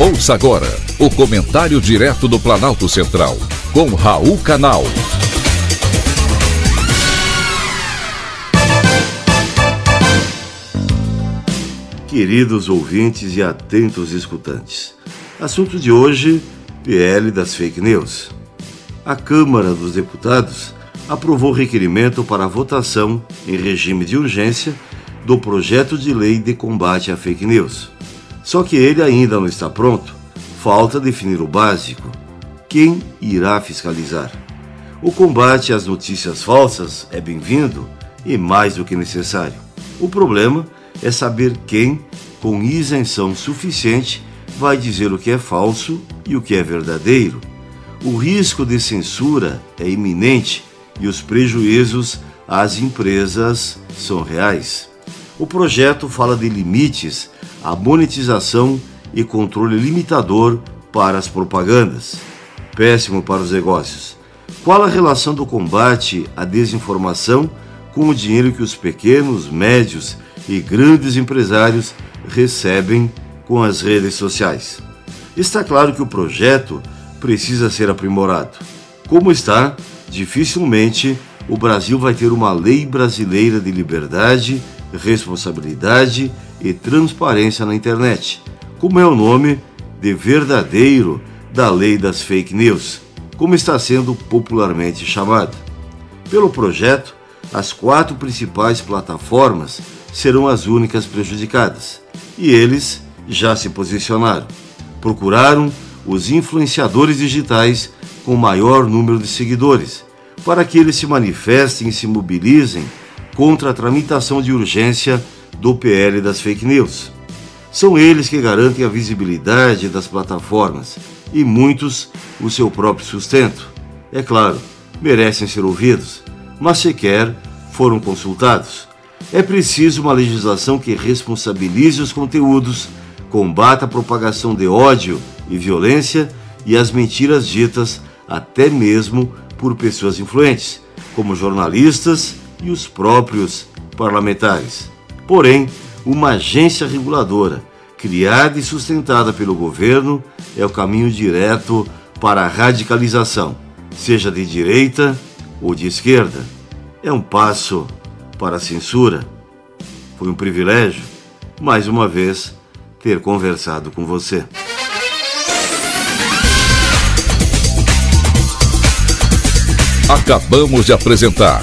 Ouça agora o comentário direto do Planalto Central, com Raul Canal. Queridos ouvintes e atentos escutantes, assunto de hoje: PL das fake news. A Câmara dos Deputados aprovou requerimento para votação em regime de urgência do projeto de lei de combate à fake news. Só que ele ainda não está pronto. Falta definir o básico. Quem irá fiscalizar? O combate às notícias falsas é bem-vindo e mais do que necessário. O problema é saber quem, com isenção suficiente, vai dizer o que é falso e o que é verdadeiro. O risco de censura é iminente e os prejuízos às empresas são reais. O projeto fala de limites à monetização e controle limitador para as propagandas. Péssimo para os negócios. Qual a relação do combate à desinformação com o dinheiro que os pequenos, médios e grandes empresários recebem com as redes sociais? Está claro que o projeto precisa ser aprimorado. Como está, dificilmente o Brasil vai ter uma lei brasileira de liberdade responsabilidade e transparência na internet, como é o nome de verdadeiro da lei das fake news, como está sendo popularmente chamada. Pelo projeto, as quatro principais plataformas serão as únicas prejudicadas, e eles já se posicionaram. Procuraram os influenciadores digitais com maior número de seguidores, para que eles se manifestem e se mobilizem contra a tramitação de urgência do PL das fake news. São eles que garantem a visibilidade das plataformas e muitos o seu próprio sustento. É claro, merecem ser ouvidos, mas sequer foram consultados. É preciso uma legislação que responsabilize os conteúdos, combata a propagação de ódio e violência e as mentiras ditas até mesmo por pessoas influentes, como jornalistas e os próprios parlamentares. Porém, uma agência reguladora, criada e sustentada pelo governo, é o caminho direto para a radicalização, seja de direita ou de esquerda. É um passo para a censura. Foi um privilégio, mais uma vez, ter conversado com você. Acabamos de apresentar